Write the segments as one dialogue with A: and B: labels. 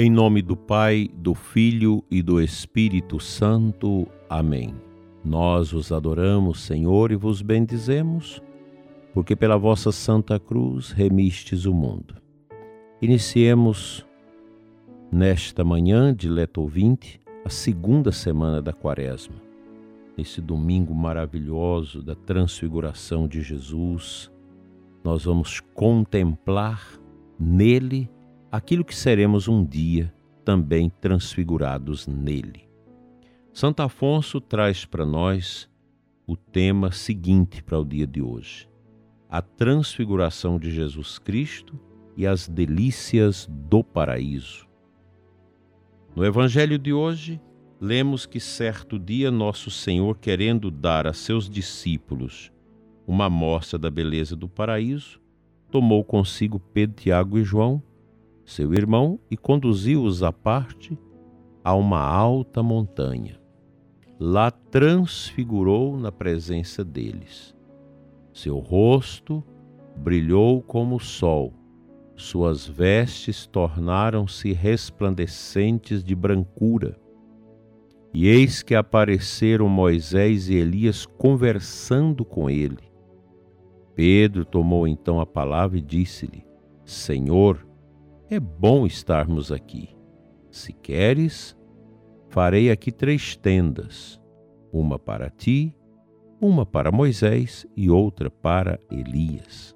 A: Em nome do Pai, do Filho e do Espírito Santo. Amém. Nós os adoramos, Senhor, e vos bendizemos, porque pela vossa Santa Cruz remistes o mundo. Iniciemos nesta manhã de Leto Ouvinte a segunda semana da Quaresma, nesse domingo maravilhoso da transfiguração de Jesus. Nós vamos contemplar nele aquilo que seremos um dia também transfigurados nele. Santo Afonso traz para nós o tema seguinte para o dia de hoje: a transfiguração de Jesus Cristo e as delícias do paraíso. No Evangelho de hoje, lemos que certo dia Nosso Senhor, querendo dar a seus discípulos uma amostra da beleza do paraíso, tomou consigo Pedro, Tiago e João seu irmão, e conduziu-os à parte a uma alta montanha. Lá transfigurou na presença deles. Seu rosto brilhou como o sol, suas vestes tornaram-se resplandecentes de brancura. E eis que apareceram Moisés e Elias conversando com ele. Pedro tomou então a palavra e disse-lhe: Senhor, é bom estarmos aqui. Se queres, farei aqui três tendas: uma para ti, uma para Moisés e outra para Elias.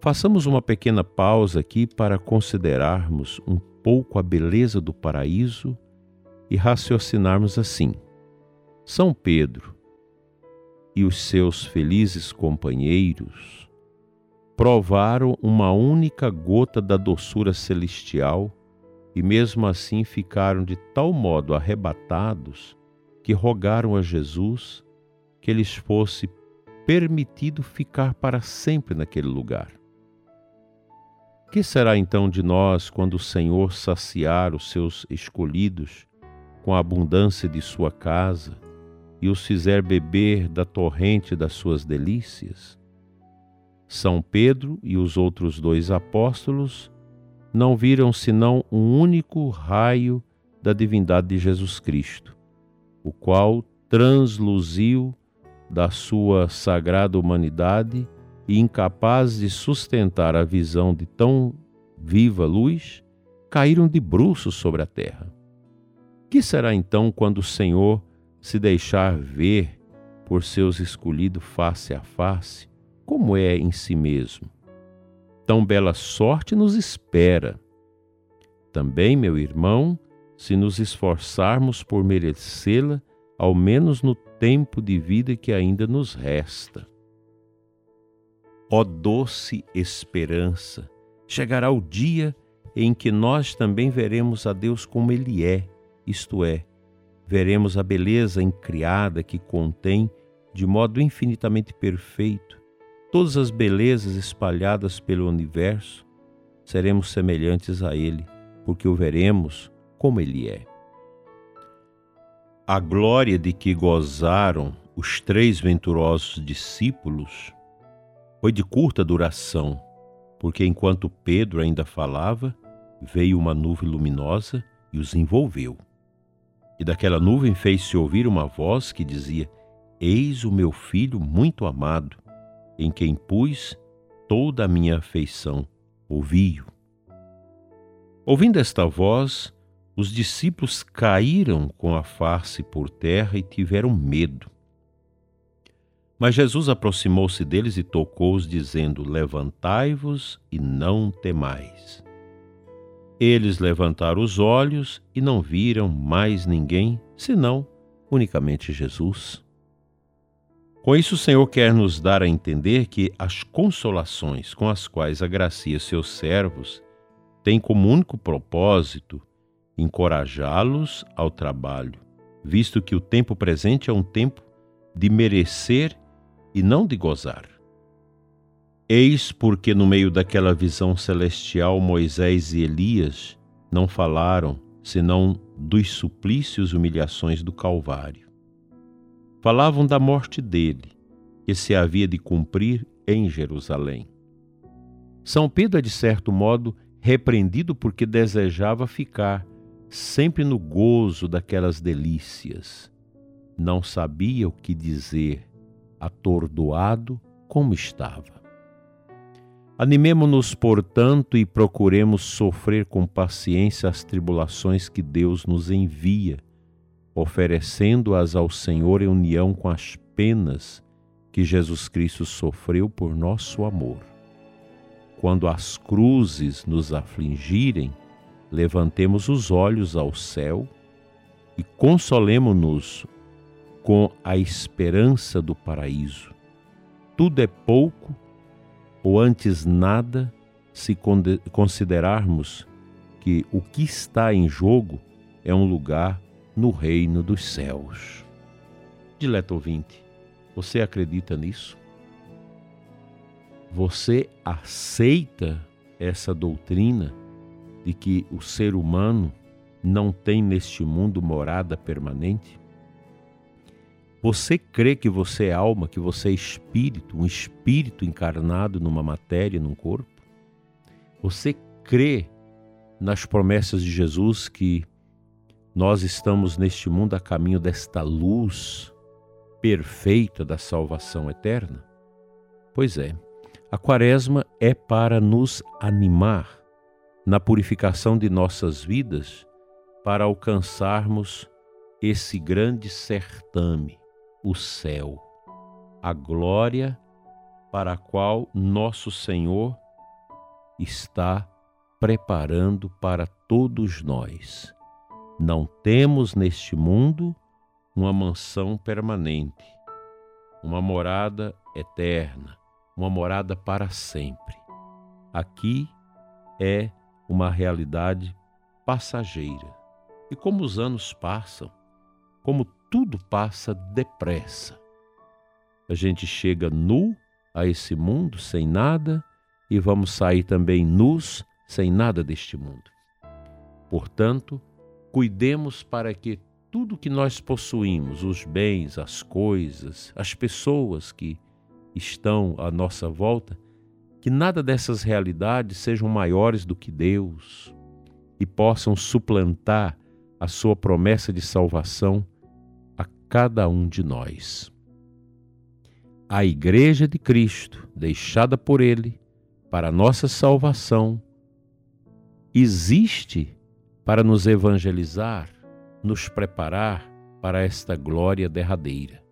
A: Façamos uma pequena pausa aqui para considerarmos um pouco a beleza do paraíso e raciocinarmos assim. São Pedro e os seus felizes companheiros provaram uma única gota da doçura celestial e mesmo assim ficaram de tal modo arrebatados que rogaram a Jesus que lhes fosse permitido ficar para sempre naquele lugar. Que será então de nós quando o Senhor saciar os seus escolhidos com a abundância de sua casa e os fizer beber da torrente das suas delícias? São Pedro e os outros dois apóstolos não viram senão um único raio da divindade de Jesus Cristo, o qual transluziu da sua sagrada humanidade e incapazes de sustentar a visão de tão viva luz, caíram de bruços sobre a terra. Que será então quando o Senhor se deixar ver por seus escolhidos face a face como é em si mesmo. Tão bela sorte nos espera. Também, meu irmão, se nos esforçarmos por merecê-la, ao menos no tempo de vida que ainda nos resta. Ó doce esperança, chegará o dia em que nós também veremos a Deus como Ele é, isto é, veremos a beleza incriada que contém, de modo infinitamente perfeito, todas as belezas espalhadas pelo universo, seremos semelhantes a Ele, porque o veremos como Ele é. A glória de que gozaram os três venturosos discípulos foi de curta duração, porque enquanto Pedro ainda falava, veio uma nuvem luminosa e os envolveu. E daquela nuvem fez-se ouvir uma voz que dizia: Eis o meu filho muito amado, em quem pus toda a minha afeição, ouvi-o. Ouvindo esta voz, os discípulos caíram com a face por terra e tiveram medo. Mas Jesus aproximou-se deles e tocou-os, dizendo: Levantai-vos e não temais. Eles levantaram os olhos e não viram mais ninguém, senão unicamente Jesus. Com isso, o Senhor quer nos dar a entender que as consolações com as quais agracia seus servos têm como único propósito encorajá-los ao trabalho, visto que o tempo presente é um tempo de merecer e não de gozar. Eis porque, no meio daquela visão celestial, Moisés e Elias não falaram senão dos suplícios e humilhações do Calvário falavam da morte dele, que se havia de cumprir em Jerusalém. São Pedro é, de certo modo, repreendido porque desejava ficar sempre no gozo daquelas delícias. Não sabia o que dizer, atordoado como estava. Animemo-nos, portanto, e procuremos sofrer com paciência as tribulações que Deus nos envia, oferecendo-as ao Senhor em união com as penas que Jesus Cristo sofreu por nosso amor. Quando as cruzes nos afligirem, levantemos os olhos ao céu e consolemo-nos com a esperança do paraíso. Tudo é pouco ou antes nada se considerarmos que o que está em jogo é um lugar no reino dos céus. Dileto ouvinte, você acredita nisso? Você aceita essa doutrina de que o ser humano não tem neste mundo morada permanente? Você crê que você é alma, que você é espírito, um espírito encarnado numa matéria, num corpo? Você crê nas promessas de Jesus que nós estamos neste mundo a caminho desta luz perfeita da salvação eterna? Pois é, a Quaresma é para nos animar na purificação de nossas vidas para alcançarmos esse grande certame o céu, a glória para a qual nosso Senhor está preparando para todos nós. Não temos neste mundo uma mansão permanente, uma morada eterna, uma morada para sempre. Aqui é uma realidade passageira. E como os anos passam, como tudo passa depressa. A gente chega nu a esse mundo sem nada e vamos sair também nus sem nada deste mundo. Portanto, cuidemos para que tudo que nós possuímos, os bens, as coisas, as pessoas que estão à nossa volta, que nada dessas realidades sejam maiores do que Deus e possam suplantar a sua promessa de salvação cada um de nós. A Igreja de Cristo, deixada por Ele para nossa salvação, existe para nos evangelizar, nos preparar para esta glória derradeira.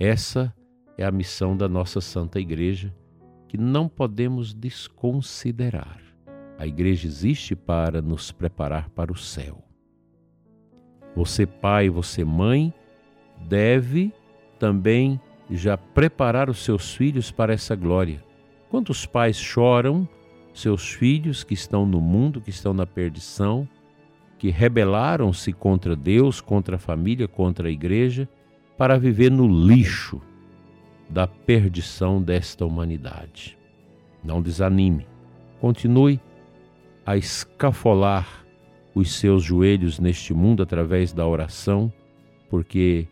A: Essa é a missão da nossa Santa Igreja que não podemos desconsiderar. A Igreja existe para nos preparar para o céu. Você, pai, você, mãe, deve também já preparar os seus filhos para essa glória. Quantos pais choram seus filhos que estão no mundo, que estão na perdição, que rebelaram-se contra Deus, contra a família, contra a igreja, para viver no lixo da perdição desta humanidade. Não desanime, continue a escafolar os seus joelhos neste mundo através da oração, porque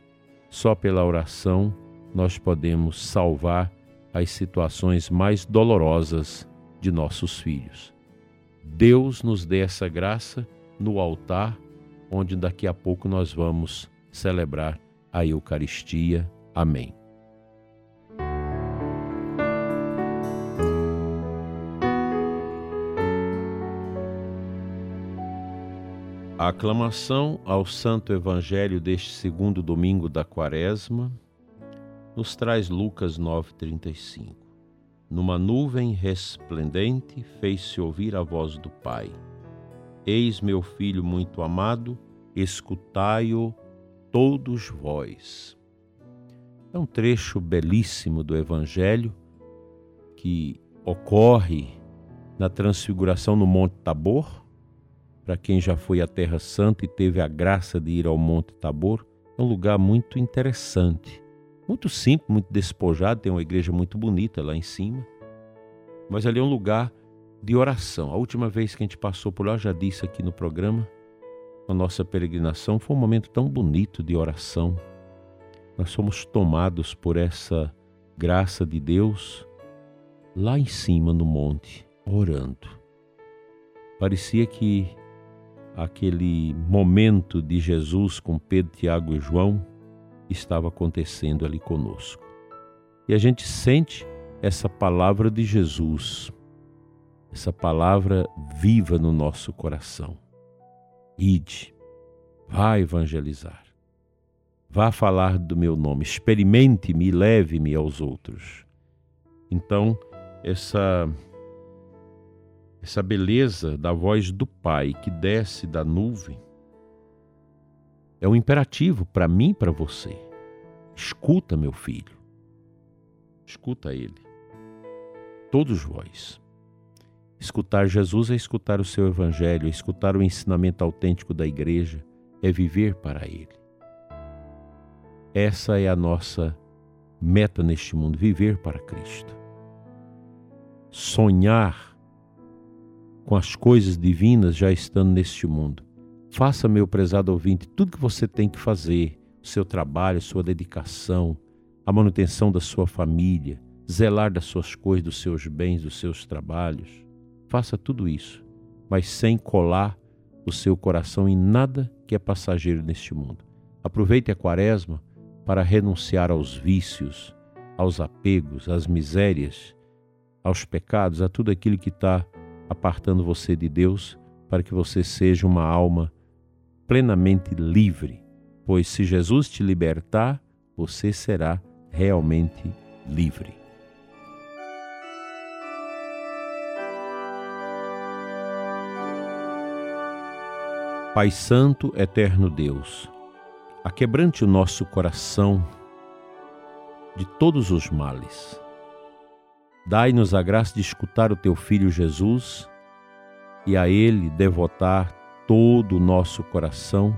A: só pela oração nós podemos salvar as situações mais dolorosas de nossos filhos. Deus nos dê essa graça no altar, onde daqui a pouco nós vamos celebrar a Eucaristia. Amém. A aclamação ao Santo Evangelho deste segundo domingo da Quaresma nos traz Lucas 9,35. Numa nuvem resplendente fez-se ouvir a voz do Pai: Eis meu filho muito amado, escutai-o todos vós. É um trecho belíssimo do Evangelho que ocorre na transfiguração no Monte Tabor para quem já foi à Terra Santa e teve a graça de ir ao Monte Tabor, é um lugar muito interessante. Muito simples, muito despojado, tem uma igreja muito bonita lá em cima. Mas ali é um lugar de oração. A última vez que a gente passou por lá, já disse aqui no programa, a nossa peregrinação foi um momento tão bonito de oração. Nós somos tomados por essa graça de Deus lá em cima no monte, orando Parecia que aquele momento de Jesus com Pedro, Tiago e João estava acontecendo ali conosco. E a gente sente essa palavra de Jesus, essa palavra viva no nosso coração. Ide, vá evangelizar, vá falar do meu nome, experimente-me e leve-me aos outros. Então, essa essa beleza da voz do Pai que desce da nuvem é um imperativo para mim e para você. Escuta, meu filho. Escuta ele. Todos vós. Escutar Jesus é escutar o seu evangelho, é escutar o ensinamento autêntico da igreja, é viver para ele. Essa é a nossa meta neste mundo, viver para Cristo. Sonhar com as coisas divinas já estando neste mundo. Faça, meu prezado ouvinte, tudo que você tem que fazer, o seu trabalho, sua dedicação, a manutenção da sua família, zelar das suas coisas, dos seus bens, dos seus trabalhos. Faça tudo isso, mas sem colar o seu coração em nada que é passageiro neste mundo. Aproveite a quaresma para renunciar aos vícios, aos apegos, às misérias, aos pecados, a tudo aquilo que está apartando você de Deus, para que você seja uma alma plenamente livre. Pois se Jesus te libertar, você será realmente livre. Pai Santo, eterno Deus, aquebrante o nosso coração de todos os males. Dai-nos a graça de escutar o teu Filho Jesus e a Ele devotar todo o nosso coração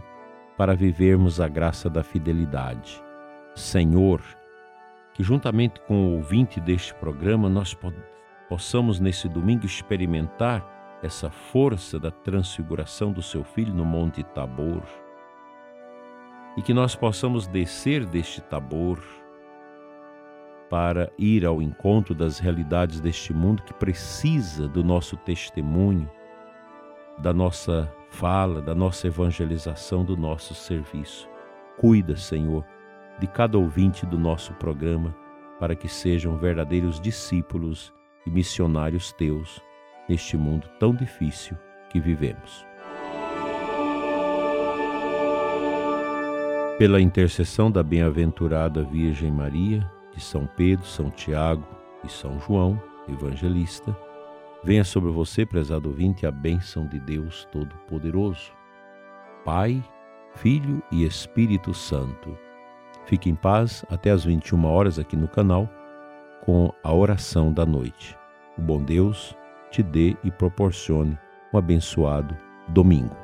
A: para vivermos a graça da fidelidade. Senhor, que juntamente com o ouvinte deste programa nós possamos nesse domingo experimentar essa força da transfiguração do seu filho no Monte Tabor e que nós possamos descer deste Tabor para ir ao encontro das realidades deste mundo que precisa do nosso testemunho, da nossa fala, da nossa evangelização, do nosso serviço. Cuida, Senhor, de cada ouvinte do nosso programa para que sejam verdadeiros discípulos e missionários teus neste mundo tão difícil que vivemos. Pela intercessão da bem-aventurada Virgem Maria, de São Pedro, São Tiago e São João, evangelista, venha sobre você, prezado ouvinte, a bênção de Deus Todo-Poderoso, Pai, Filho e Espírito Santo. Fique em paz até às 21 horas aqui no canal com a oração da noite. O bom Deus te dê e proporcione um abençoado domingo.